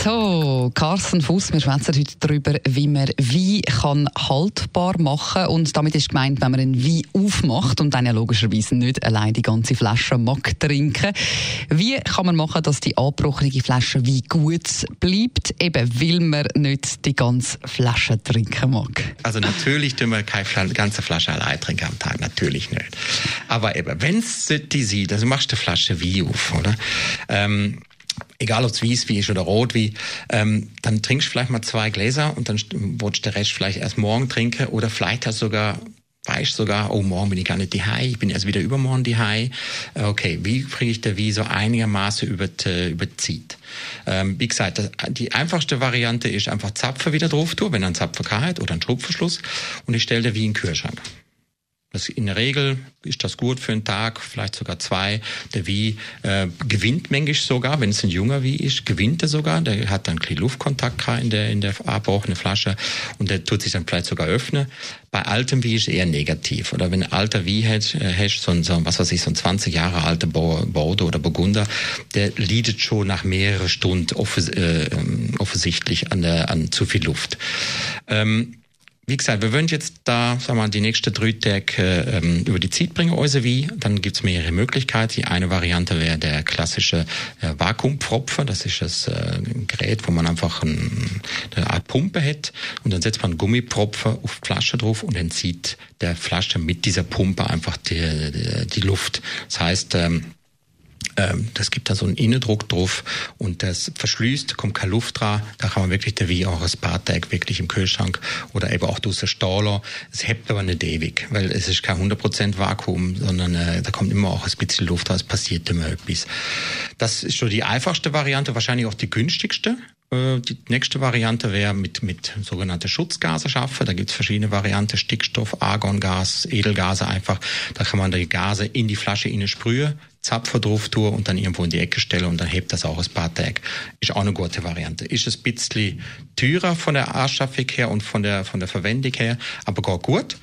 So, Carsten Fuß, wir schwätzen heute darüber, wie man Wein kann haltbar machen Und damit ist gemeint, wenn man einen Wein aufmacht und dann ja logischerweise nicht allein die ganze Flasche mag trinken. Wie kann man machen, dass die angebrochene Flasche Wein gut bleibt, eben weil man nicht die ganze Flasche trinken mag? Also natürlich tun wir keine ganze Flasche allein trinken am Tag, natürlich nicht. Aber eben, wenn es die sieht, also machst du eine Flasche Wein auf, oder? Ähm, egal ob es Weißwein ist oder Rotwein, ähm, dann trinkst du vielleicht mal zwei Gläser und dann willst du den Rest vielleicht erst morgen trinken oder vielleicht hast du sogar weißt sogar, oh, morgen bin ich gar nicht die High, ich bin erst wieder übermorgen die High. Äh, okay, wie kriege ich den wie so einigermaßen über die, über die Zeit? Ähm, wie gesagt, die einfachste Variante ist einfach Zapfen wieder drauf tun, wenn er einen Zapfen hat oder einen Schubverschluss und ich stelle den wie in den Kühlschrank. Das in der Regel ist das gut für einen Tag, vielleicht sogar zwei. Der Wie äh, gewinnt manchmal sogar, wenn es ein junger Wie ist, gewinnt er sogar. Der hat dann ein Luftkontakt in der, in der abbrochenen Flasche und der tut sich dann vielleicht sogar öffnen. Bei altem Wie ist eher negativ. Oder wenn ein alter Wie hast, äh, hast so ein, so, was weiß ich, so ein 20 Jahre alter Bordeaux oder Burgunder, der leidet schon nach mehreren Stunden offis äh, ähm, offensichtlich an, der, an zu viel Luft. Ähm, wie gesagt, wir wollen jetzt da, sagen wir mal, die nächsten drei Tage ähm, über die Zeit bringen, also wie. Dann gibt's mehrere Möglichkeiten. Die eine Variante wäre der klassische äh, Vakuumpfropfer. Das ist das äh, Gerät, wo man einfach ein, eine Art Pumpe hat und dann setzt man Gummipropfer auf die Flasche drauf und entzieht der Flasche mit dieser Pumpe einfach die, die, die Luft. Das heißt, ähm, ähm, das gibt da so einen Innendruck drauf und das verschließt, kommt keine Luft dran. Da kann man wirklich der wie auch ein Spartag wirklich im Kühlschrank oder eben auch durch den Staller. Es hebt aber nicht ewig, weil es ist kein 100% Vakuum, sondern äh, da kommt immer auch ein bisschen Luft raus, passiert immer etwas. Das ist schon die einfachste Variante, wahrscheinlich auch die günstigste. Äh, die nächste Variante wäre mit, mit sogenannte Schutzgase schaffen. Da gibt es verschiedene Varianten, Stickstoff, Argongas, Edelgase einfach. Da kann man die Gase in die Flasche innen sprühen, Zapfer drauf tun und dann irgendwo in die Ecke stellen und dann hebt das auch paar Tage. Ist auch eine gute Variante. Ist ein bisschen teurer von der Anschaffung her und von der, von der Verwendung her, aber gar gut.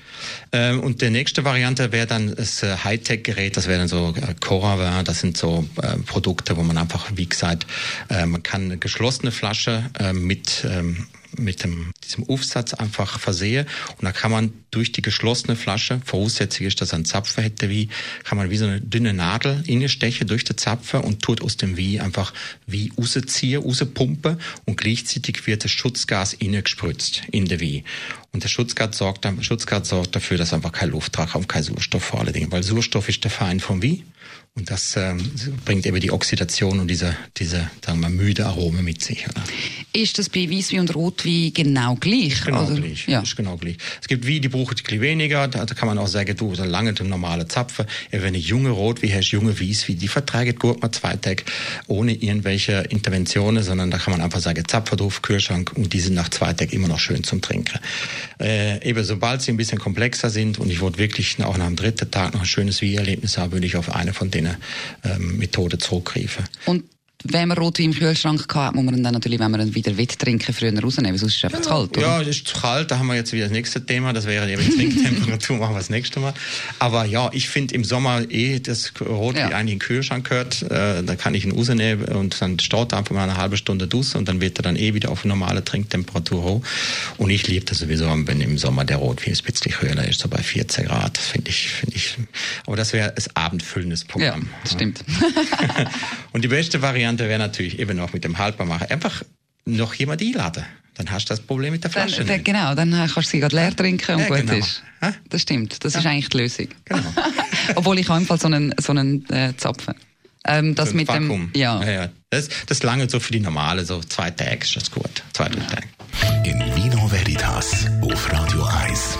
Ähm, und die nächste Variante wäre dann das äh, Hightech-Gerät, das wäre dann so äh, Cora, das sind so äh, Produkte, wo man einfach, wie gesagt, man kann eine geschlossene Flasche mit ähm, mit dem, diesem Aufsatz einfach versehe. Und da kann man durch die geschlossene Flasche, voraussetzlich ist, dass einen Zapfer hätte, wie, kann man wie so eine dünne Nadel innestechen durch den Zapfer und tut aus dem Wie einfach wie rausziehen, rauspumpen und gleichzeitig wird das Schutzgas innen gespritzt in der Wie. Und der Schutzgas sorgt, dann, Schutzgas sorgt dafür, dass einfach kein Luft und kein Sauerstoff vor allen Dingen, weil Sauerstoff ist der Feind vom Wie. Und das ähm, bringt eben die Oxidation und diese, diese sagen wir, müde Arome mit sich. Oder? Ist das bei Weißwein und Rotwein genau gleich? Genau also, gleich. Ja. Ist genau gleich. Es gibt Wein, die brauchen ein bisschen weniger. Da kann man auch sagen, du, so lange den normalen Zapfen. Wenn eine junge Rotwein hast, junge Weißwein, die vertragen gut mal zwei Tage ohne irgendwelche Interventionen, sondern da kann man einfach sagen, Zapfen drauf, Kühlschrank und die sind nach zwei Tagen immer noch schön zum Trinken. Äh, eben sobald sie ein bisschen komplexer sind und ich wollte wirklich auch nach dem dritten Tag noch ein schönes Wein-Erlebnis haben, würde ich auf eine von denen ähm, Methoden zurückgreifen. Und wenn man Rotwein im Kühlschrank hat, muss man dann natürlich, wenn man ihn wieder trinken früher rausnehmen, sonst ist es einfach zu kalt, oder? Ja, es ist zu kalt, da haben wir jetzt wieder das nächste Thema, das wäre eben Trinktemperatur, machen wir das nächste Mal. Aber ja, ich finde im Sommer eh, das Rotwein ja. eigentlich in den Kühlschrank gehört, äh, da kann ich ihn rausnehmen und dann staut einfach mal eine halbe Stunde Duss und dann wird er dann eh wieder auf normale Trinktemperatur hoch. Und ich liebe das sowieso, wenn im Sommer der Rotwein ein bisschen höher ist, so bei 14 Grad, finde ich, finde ich. Aber das wäre ein abendfüllendes Programm. Ja, das stimmt. und die beste Variante wäre natürlich eben noch mit dem Haltbarmachen einfach noch jemand einladen. Dann hast du das Problem mit der Flasche. Dann, genau, dann kannst du sie gerade leer trinken und ja, gut genau. ist. Das stimmt, das ja. ist eigentlich die Lösung. Genau. Obwohl ich habe so einen, so einen äh, Zapfen. Ähm, das so mit Vakuum. dem, ja. ja, ja. Das, das lange so für die normale, so zwei Tage ist das gut. Zwei, drei Tage. In Vino Veritas auf Radio 1.